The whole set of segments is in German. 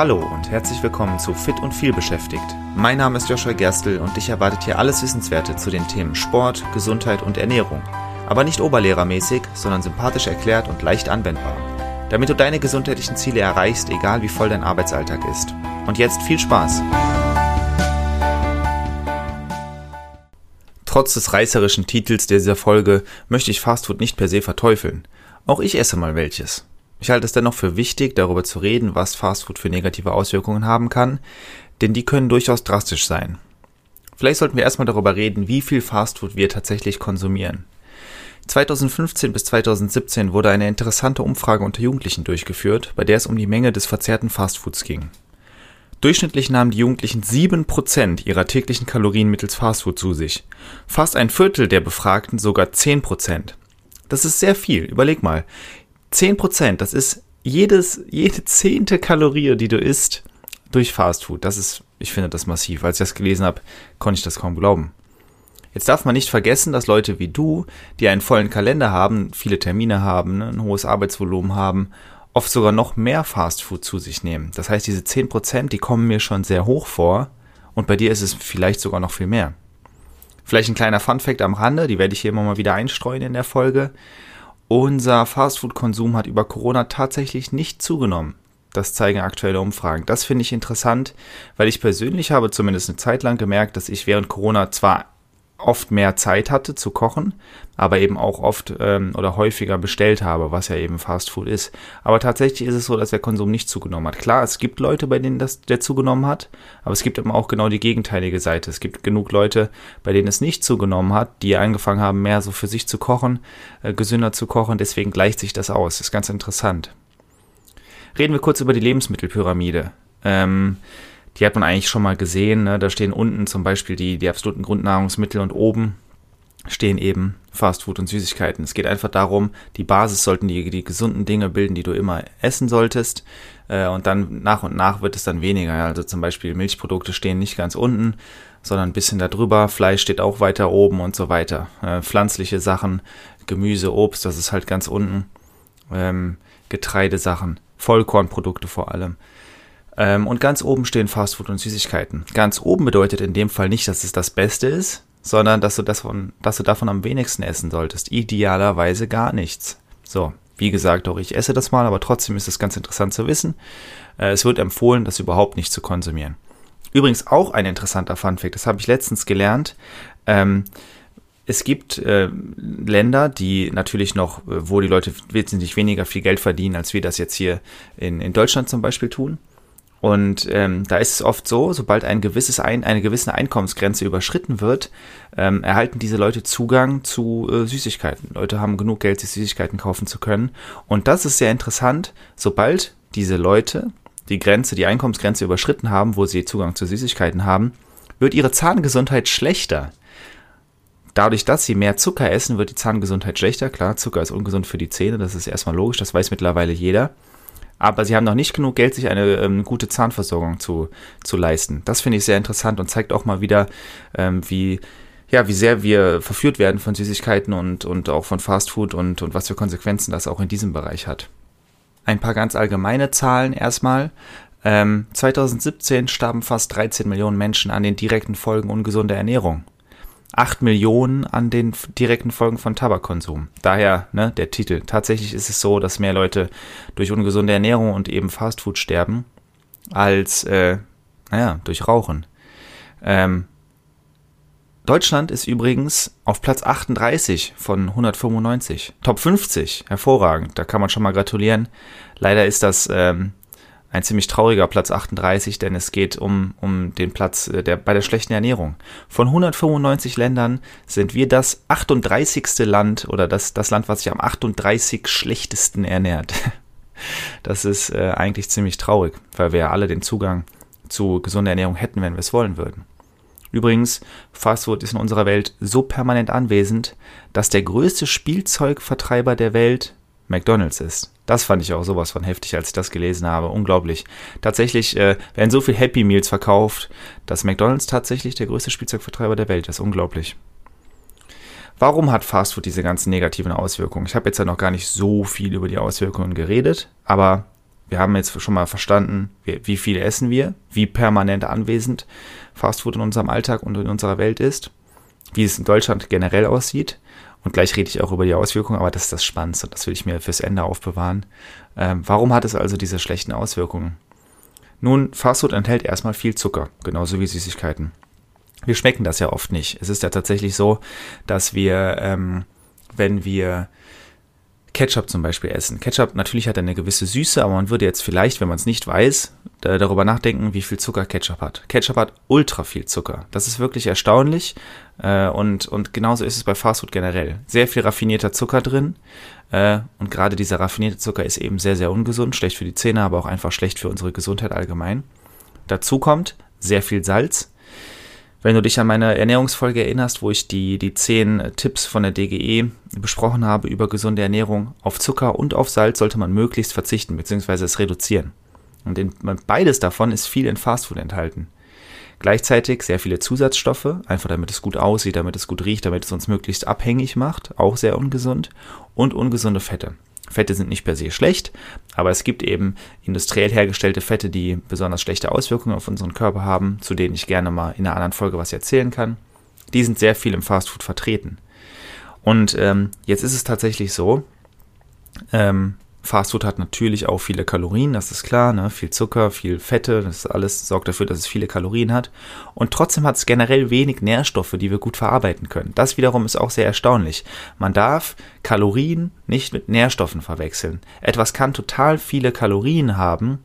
Hallo und herzlich willkommen zu Fit und viel beschäftigt. Mein Name ist Joshua Gerstl und dich erwartet hier alles Wissenswerte zu den Themen Sport, Gesundheit und Ernährung. Aber nicht oberlehrermäßig, sondern sympathisch erklärt und leicht anwendbar. Damit du deine gesundheitlichen Ziele erreichst, egal wie voll dein Arbeitsalltag ist. Und jetzt viel Spaß! Trotz des reißerischen Titels dieser Folge möchte ich Fastfood nicht per se verteufeln. Auch ich esse mal welches. Ich halte es dennoch für wichtig, darüber zu reden, was Fastfood für negative Auswirkungen haben kann, denn die können durchaus drastisch sein. Vielleicht sollten wir erstmal darüber reden, wie viel Fastfood wir tatsächlich konsumieren. 2015 bis 2017 wurde eine interessante Umfrage unter Jugendlichen durchgeführt, bei der es um die Menge des verzehrten Fastfoods ging. Durchschnittlich nahmen die Jugendlichen 7% ihrer täglichen Kalorien mittels Fastfood zu sich. Fast ein Viertel der Befragten sogar 10%. Das ist sehr viel. Überleg mal. 10 Prozent, das ist jedes, jede zehnte Kalorie, die du isst, durch Fastfood. Das ist, ich finde das massiv. Als ich das gelesen habe, konnte ich das kaum glauben. Jetzt darf man nicht vergessen, dass Leute wie du, die einen vollen Kalender haben, viele Termine haben, ne, ein hohes Arbeitsvolumen haben, oft sogar noch mehr Fastfood zu sich nehmen. Das heißt, diese 10%, die kommen mir schon sehr hoch vor und bei dir ist es vielleicht sogar noch viel mehr. Vielleicht ein kleiner Funfact am Rande, die werde ich hier immer mal wieder einstreuen in der Folge. Unser Fastfood-Konsum hat über Corona tatsächlich nicht zugenommen. Das zeigen aktuelle Umfragen. Das finde ich interessant, weil ich persönlich habe zumindest eine Zeit lang gemerkt, dass ich während Corona zwar oft mehr Zeit hatte zu kochen, aber eben auch oft ähm, oder häufiger bestellt habe, was ja eben Fast Food ist. Aber tatsächlich ist es so, dass der Konsum nicht zugenommen hat. Klar, es gibt Leute, bei denen das der zugenommen hat, aber es gibt eben auch genau die gegenteilige Seite. Es gibt genug Leute, bei denen es nicht zugenommen hat, die angefangen haben, mehr so für sich zu kochen, äh, gesünder zu kochen. Deswegen gleicht sich das aus. Das ist ganz interessant. Reden wir kurz über die Lebensmittelpyramide. Ähm, die hat man eigentlich schon mal gesehen. Ne? Da stehen unten zum Beispiel die, die absoluten Grundnahrungsmittel und oben stehen eben Fastfood und Süßigkeiten. Es geht einfach darum, die Basis sollten die, die gesunden Dinge bilden, die du immer essen solltest. Äh, und dann nach und nach wird es dann weniger. Also zum Beispiel Milchprodukte stehen nicht ganz unten, sondern ein bisschen darüber. Fleisch steht auch weiter oben und so weiter. Äh, pflanzliche Sachen, Gemüse, Obst, das ist halt ganz unten. Ähm, Getreidesachen, Vollkornprodukte vor allem. Ähm, und ganz oben stehen Fastfood und Süßigkeiten. Ganz oben bedeutet in dem Fall nicht, dass es das Beste ist, sondern dass du, das von, dass du davon am wenigsten essen solltest. Idealerweise gar nichts. So, wie gesagt, auch ich esse das mal, aber trotzdem ist es ganz interessant zu wissen. Äh, es wird empfohlen, das überhaupt nicht zu konsumieren. Übrigens auch ein interessanter Funfact, das habe ich letztens gelernt. Ähm, es gibt äh, Länder, die natürlich noch, äh, wo die Leute wesentlich weniger viel Geld verdienen, als wir das jetzt hier in, in Deutschland zum Beispiel tun. Und ähm, da ist es oft so, sobald ein gewisses ein, eine gewisse Einkommensgrenze überschritten wird, ähm, erhalten diese Leute Zugang zu äh, Süßigkeiten. Leute haben genug Geld, sich Süßigkeiten kaufen zu können. Und das ist sehr interessant, sobald diese Leute die Grenze, die Einkommensgrenze überschritten haben, wo sie Zugang zu Süßigkeiten haben, wird ihre Zahngesundheit schlechter. Dadurch, dass sie mehr Zucker essen, wird die Zahngesundheit schlechter. Klar, Zucker ist ungesund für die Zähne, das ist erstmal logisch, das weiß mittlerweile jeder aber sie haben noch nicht genug Geld, sich eine ähm, gute Zahnversorgung zu, zu leisten. Das finde ich sehr interessant und zeigt auch mal wieder, ähm, wie, ja, wie sehr wir verführt werden von Süßigkeiten und, und auch von Fastfood und, und was für Konsequenzen das auch in diesem Bereich hat. Ein paar ganz allgemeine Zahlen erstmal. Ähm, 2017 starben fast 13 Millionen Menschen an den direkten Folgen ungesunder Ernährung. 8 Millionen an den direkten Folgen von Tabakkonsum. Daher ne, der Titel. Tatsächlich ist es so, dass mehr Leute durch ungesunde Ernährung und eben Fastfood sterben, als äh, naja, durch Rauchen. Ähm, Deutschland ist übrigens auf Platz 38 von 195. Top 50, hervorragend. Da kann man schon mal gratulieren. Leider ist das ähm, ein ziemlich trauriger Platz 38, denn es geht um, um den Platz äh, der, bei der schlechten Ernährung. Von 195 Ländern sind wir das 38. Land oder das, das Land, was sich am 38 schlechtesten ernährt. Das ist äh, eigentlich ziemlich traurig, weil wir ja alle den Zugang zu gesunder Ernährung hätten, wenn wir es wollen würden. Übrigens, Fastfood ist in unserer Welt so permanent anwesend, dass der größte Spielzeugvertreiber der Welt McDonald's ist. Das fand ich auch sowas von heftig, als ich das gelesen habe. Unglaublich. Tatsächlich äh, werden so viel Happy Meals verkauft, dass McDonald's tatsächlich der größte Spielzeugvertreiber der Welt ist. Unglaublich. Warum hat Fastfood diese ganzen negativen Auswirkungen? Ich habe jetzt ja noch gar nicht so viel über die Auswirkungen geredet, aber Wir haben jetzt schon mal verstanden, wie viel essen wir, wie permanent anwesend Fastfood in unserem Alltag und in unserer Welt ist, wie es in Deutschland generell aussieht. Und gleich rede ich auch über die Auswirkungen, aber das ist das Spannendste das will ich mir fürs Ende aufbewahren. Ähm, warum hat es also diese schlechten Auswirkungen? Nun, Fastfood enthält erstmal viel Zucker, genauso wie Süßigkeiten. Wir schmecken das ja oft nicht. Es ist ja tatsächlich so, dass wir, ähm, wenn wir Ketchup zum Beispiel essen. Ketchup natürlich hat eine gewisse Süße, aber man würde jetzt vielleicht, wenn man es nicht weiß, darüber nachdenken, wie viel Zucker Ketchup hat. Ketchup hat ultra viel Zucker. Das ist wirklich erstaunlich äh, und, und genauso ist es bei Fastfood generell. Sehr viel raffinierter Zucker drin äh, und gerade dieser raffinierte Zucker ist eben sehr, sehr ungesund, schlecht für die Zähne, aber auch einfach schlecht für unsere Gesundheit allgemein. Dazu kommt sehr viel Salz, wenn du dich an meine Ernährungsfolge erinnerst, wo ich die, die zehn Tipps von der DGE besprochen habe über gesunde Ernährung, auf Zucker und auf Salz sollte man möglichst verzichten bzw. es reduzieren. Und in, beides davon ist viel in Fastfood enthalten. Gleichzeitig sehr viele Zusatzstoffe, einfach damit es gut aussieht, damit es gut riecht, damit es uns möglichst abhängig macht, auch sehr ungesund. Und ungesunde Fette. Fette sind nicht per se schlecht, aber es gibt eben industriell hergestellte Fette, die besonders schlechte Auswirkungen auf unseren Körper haben, zu denen ich gerne mal in einer anderen Folge was erzählen kann. Die sind sehr viel im Fastfood vertreten. Und ähm, jetzt ist es tatsächlich so, ähm, Fastfood hat natürlich auch viele Kalorien, das ist klar, ne? viel Zucker, viel Fette, das alles sorgt dafür, dass es viele Kalorien hat. Und trotzdem hat es generell wenig Nährstoffe, die wir gut verarbeiten können. Das wiederum ist auch sehr erstaunlich. Man darf Kalorien nicht mit Nährstoffen verwechseln. Etwas kann total viele Kalorien haben,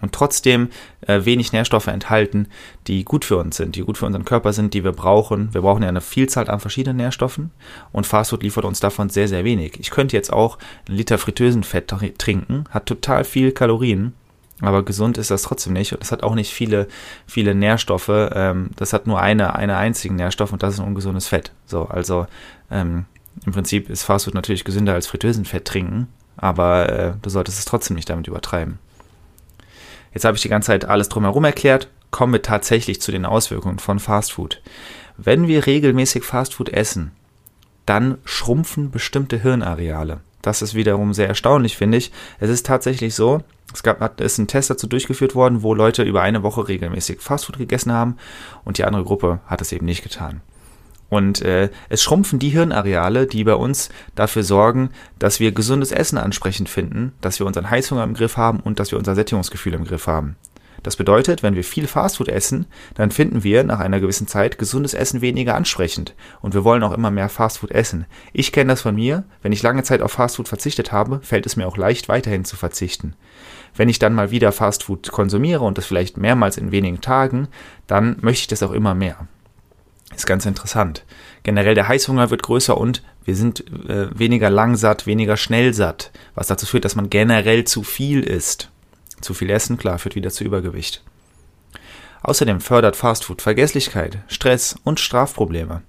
und trotzdem äh, wenig Nährstoffe enthalten, die gut für uns sind, die gut für unseren Körper sind, die wir brauchen. Wir brauchen ja eine Vielzahl an verschiedenen Nährstoffen und Fastfood liefert uns davon sehr, sehr wenig. Ich könnte jetzt auch einen Liter Fritteusenfett trinken, hat total viel Kalorien, aber gesund ist das trotzdem nicht und es hat auch nicht viele, viele Nährstoffe. Ähm, das hat nur eine, eine einzigen Nährstoff und das ist ein ungesundes Fett. So, also ähm, im Prinzip ist Fastfood natürlich gesünder als Fritteusenfett trinken, aber äh, du solltest es trotzdem nicht damit übertreiben. Jetzt habe ich die ganze Zeit alles drumherum erklärt. Kommen wir tatsächlich zu den Auswirkungen von Fastfood. Wenn wir regelmäßig Fastfood essen, dann schrumpfen bestimmte Hirnareale. Das ist wiederum sehr erstaunlich, finde ich. Es ist tatsächlich so, es gab, ist ein Test dazu durchgeführt worden, wo Leute über eine Woche regelmäßig Fastfood gegessen haben und die andere Gruppe hat es eben nicht getan. Und äh, es schrumpfen die Hirnareale, die bei uns dafür sorgen, dass wir gesundes Essen ansprechend finden, dass wir unseren Heißhunger im Griff haben und dass wir unser Sättigungsgefühl im Griff haben. Das bedeutet, wenn wir viel Fastfood essen, dann finden wir nach einer gewissen Zeit gesundes Essen weniger ansprechend und wir wollen auch immer mehr Fastfood essen. Ich kenne das von mir, wenn ich lange Zeit auf Fastfood verzichtet habe, fällt es mir auch leicht weiterhin zu verzichten. Wenn ich dann mal wieder Fastfood konsumiere und das vielleicht mehrmals in wenigen Tagen, dann möchte ich das auch immer mehr. Ist ganz interessant. Generell der Heißhunger wird größer und wir sind äh, weniger langsatt, weniger schnell satt, was dazu führt, dass man generell zu viel isst. Zu viel Essen, klar, führt wieder zu Übergewicht. Außerdem fördert Fastfood Vergesslichkeit, Stress und Strafprobleme.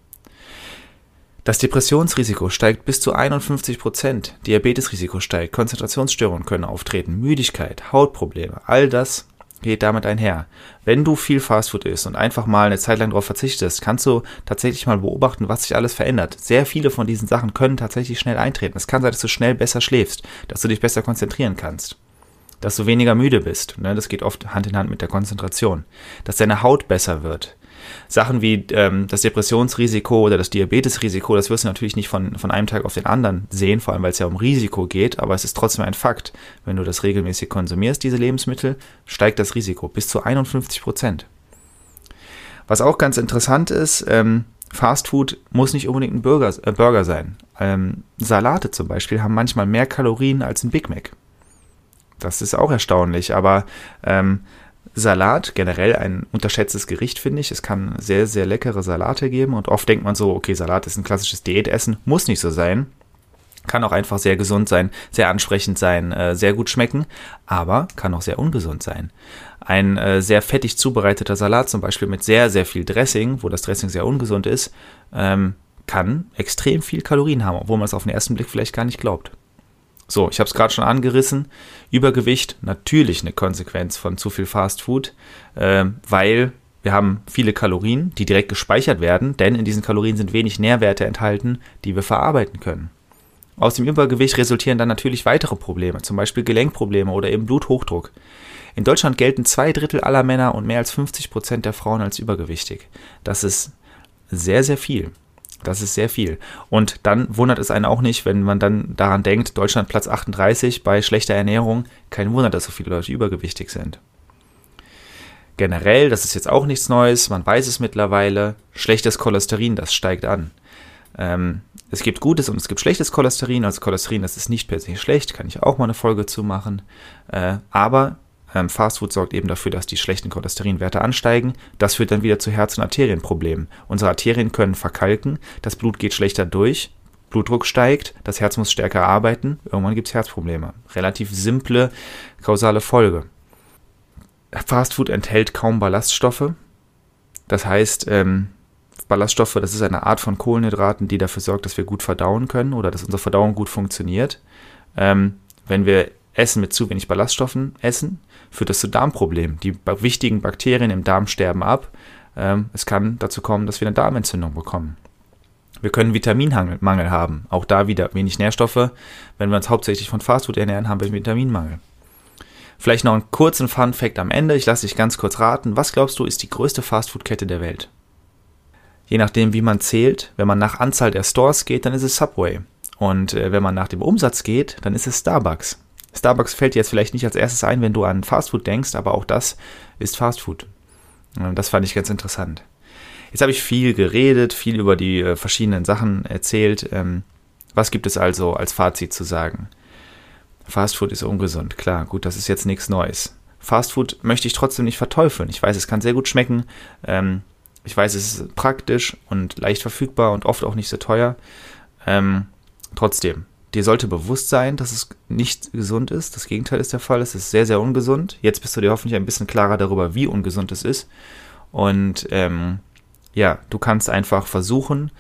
Das Depressionsrisiko steigt bis zu 51 Prozent, Diabetesrisiko steigt, Konzentrationsstörungen können auftreten, Müdigkeit, Hautprobleme, all das geht damit einher. Wenn du viel Fastfood isst und einfach mal eine Zeit lang darauf verzichtest, kannst du tatsächlich mal beobachten, was sich alles verändert. Sehr viele von diesen Sachen können tatsächlich schnell eintreten. Es kann sein, dass du schnell besser schläfst, dass du dich besser konzentrieren kannst, dass du weniger müde bist. Ne? Das geht oft Hand in Hand mit der Konzentration. Dass deine Haut besser wird, Sachen wie ähm, das Depressionsrisiko oder das Diabetesrisiko, das wirst du natürlich nicht von, von einem Tag auf den anderen sehen, vor allem weil es ja um Risiko geht, aber es ist trotzdem ein Fakt. Wenn du das regelmäßig konsumierst, diese Lebensmittel, steigt das Risiko bis zu 51 Prozent. Was auch ganz interessant ist, ähm, Fast Food muss nicht unbedingt ein Burger, äh, Burger sein. Ähm, Salate zum Beispiel haben manchmal mehr Kalorien als ein Big Mac. Das ist auch erstaunlich, aber ähm, Salat, generell ein unterschätztes Gericht, finde ich. Es kann sehr, sehr leckere Salate geben und oft denkt man so, okay, Salat ist ein klassisches Diätessen, muss nicht so sein. Kann auch einfach sehr gesund sein, sehr ansprechend sein, äh, sehr gut schmecken, aber kann auch sehr ungesund sein. Ein äh, sehr fettig zubereiteter Salat, zum Beispiel mit sehr, sehr viel Dressing, wo das Dressing sehr ungesund ist, ähm, kann extrem viel Kalorien haben, obwohl man es auf den ersten Blick vielleicht gar nicht glaubt. So, ich habe es gerade schon angerissen. Übergewicht natürlich eine Konsequenz von zu viel Fast Food, äh, weil wir haben viele Kalorien, die direkt gespeichert werden, denn in diesen Kalorien sind wenig Nährwerte enthalten, die wir verarbeiten können. Aus dem Übergewicht resultieren dann natürlich weitere Probleme, zum Beispiel Gelenkprobleme oder eben Bluthochdruck. In Deutschland gelten zwei Drittel aller Männer und mehr als 50 Prozent der Frauen als übergewichtig. Das ist sehr, sehr viel. Das ist sehr viel. Und dann wundert es einen auch nicht, wenn man dann daran denkt, Deutschland Platz 38 bei schlechter Ernährung. Kein Wunder, dass so viele Leute übergewichtig sind. Generell, das ist jetzt auch nichts Neues, man weiß es mittlerweile, schlechtes Cholesterin, das steigt an. Ähm, es gibt gutes und es gibt schlechtes Cholesterin. Also Cholesterin, das ist nicht per se schlecht, kann ich auch mal eine Folge zu machen. Äh, aber ähm, Fastfood sorgt eben dafür, dass die schlechten Cholesterinwerte ansteigen. Das führt dann wieder zu Herz- und Arterienproblemen. Unsere Arterien können verkalken, das Blut geht schlechter durch, Blutdruck steigt, das Herz muss stärker arbeiten, irgendwann gibt es Herzprobleme. Relativ simple kausale Folge. Fastfood enthält kaum Ballaststoffe. Das heißt, ähm, Ballaststoffe, das ist eine Art von Kohlenhydraten, die dafür sorgt, dass wir gut verdauen können oder dass unsere Verdauung gut funktioniert. Ähm, wenn wir Essen mit zu wenig Ballaststoffen essen, führt das zu Darmproblemen. Die wichtigen Bakterien im Darm sterben ab. Ähm, es kann dazu kommen, dass wir eine Darmentzündung bekommen. Wir können Vitaminmangel haben. Auch da wieder wenig Nährstoffe. Wenn wir uns hauptsächlich von Fastfood ernähren, haben wir Vitaminmangel. Vielleicht noch einen kurzen Fun Fact am Ende. Ich lasse dich ganz kurz raten. Was glaubst du ist die größte Fastfood-Kette der Welt? Je nachdem, wie man zählt, wenn man nach Anzahl der Stores geht, dann ist es Subway. Und äh, wenn man nach dem Umsatz geht, dann ist es Starbucks. Starbucks fällt dir jetzt vielleicht nicht als erstes ein, wenn du an Fastfood denkst, aber auch das ist Fastfood. Das fand ich ganz interessant. Jetzt habe ich viel geredet, viel über die äh, verschiedenen Sachen erzählt. Ähm, was gibt es also als Fazit zu sagen? Fastfood ist ungesund, klar, gut, das ist jetzt nichts Neues. Fastfood möchte ich trotzdem nicht verteufeln. Ich weiß, es kann sehr gut schmecken. Ähm, ich weiß, es ist praktisch und leicht verfügbar und oft auch nicht so teuer. Ähm, trotzdem, dir sollte bewusst sein, dass es nicht gesund ist. Das Gegenteil ist der Fall. Es ist sehr, sehr ungesund. Jetzt bist du dir hoffentlich ein bisschen klarer darüber, wie ungesund es ist. Und ähm, ja, du kannst einfach versuchen,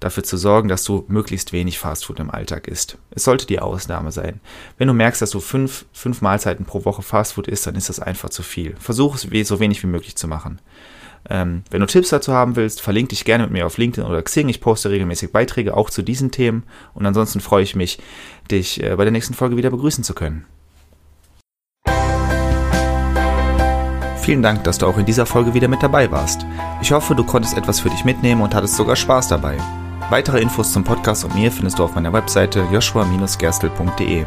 dafür zu sorgen, dass du möglichst wenig Fastfood im Alltag isst. Es sollte die Ausnahme sein. Wenn du merkst, dass du fünf, fünf Mahlzeiten pro Woche Fastfood isst, dann ist das einfach zu viel. Versuch es so wenig wie möglich zu machen. Ähm, wenn du Tipps dazu haben willst, verlinke dich gerne mit mir auf LinkedIn oder Xing. Ich poste regelmäßig Beiträge auch zu diesen Themen. Und ansonsten freue ich mich, dich äh, bei der nächsten Folge wieder begrüßen zu können. Vielen Dank, dass du auch in dieser Folge wieder mit dabei warst. Ich hoffe, du konntest etwas für dich mitnehmen und hattest sogar Spaß dabei. Weitere Infos zum Podcast und mir findest du auf meiner Webseite joshua-gerstel.de.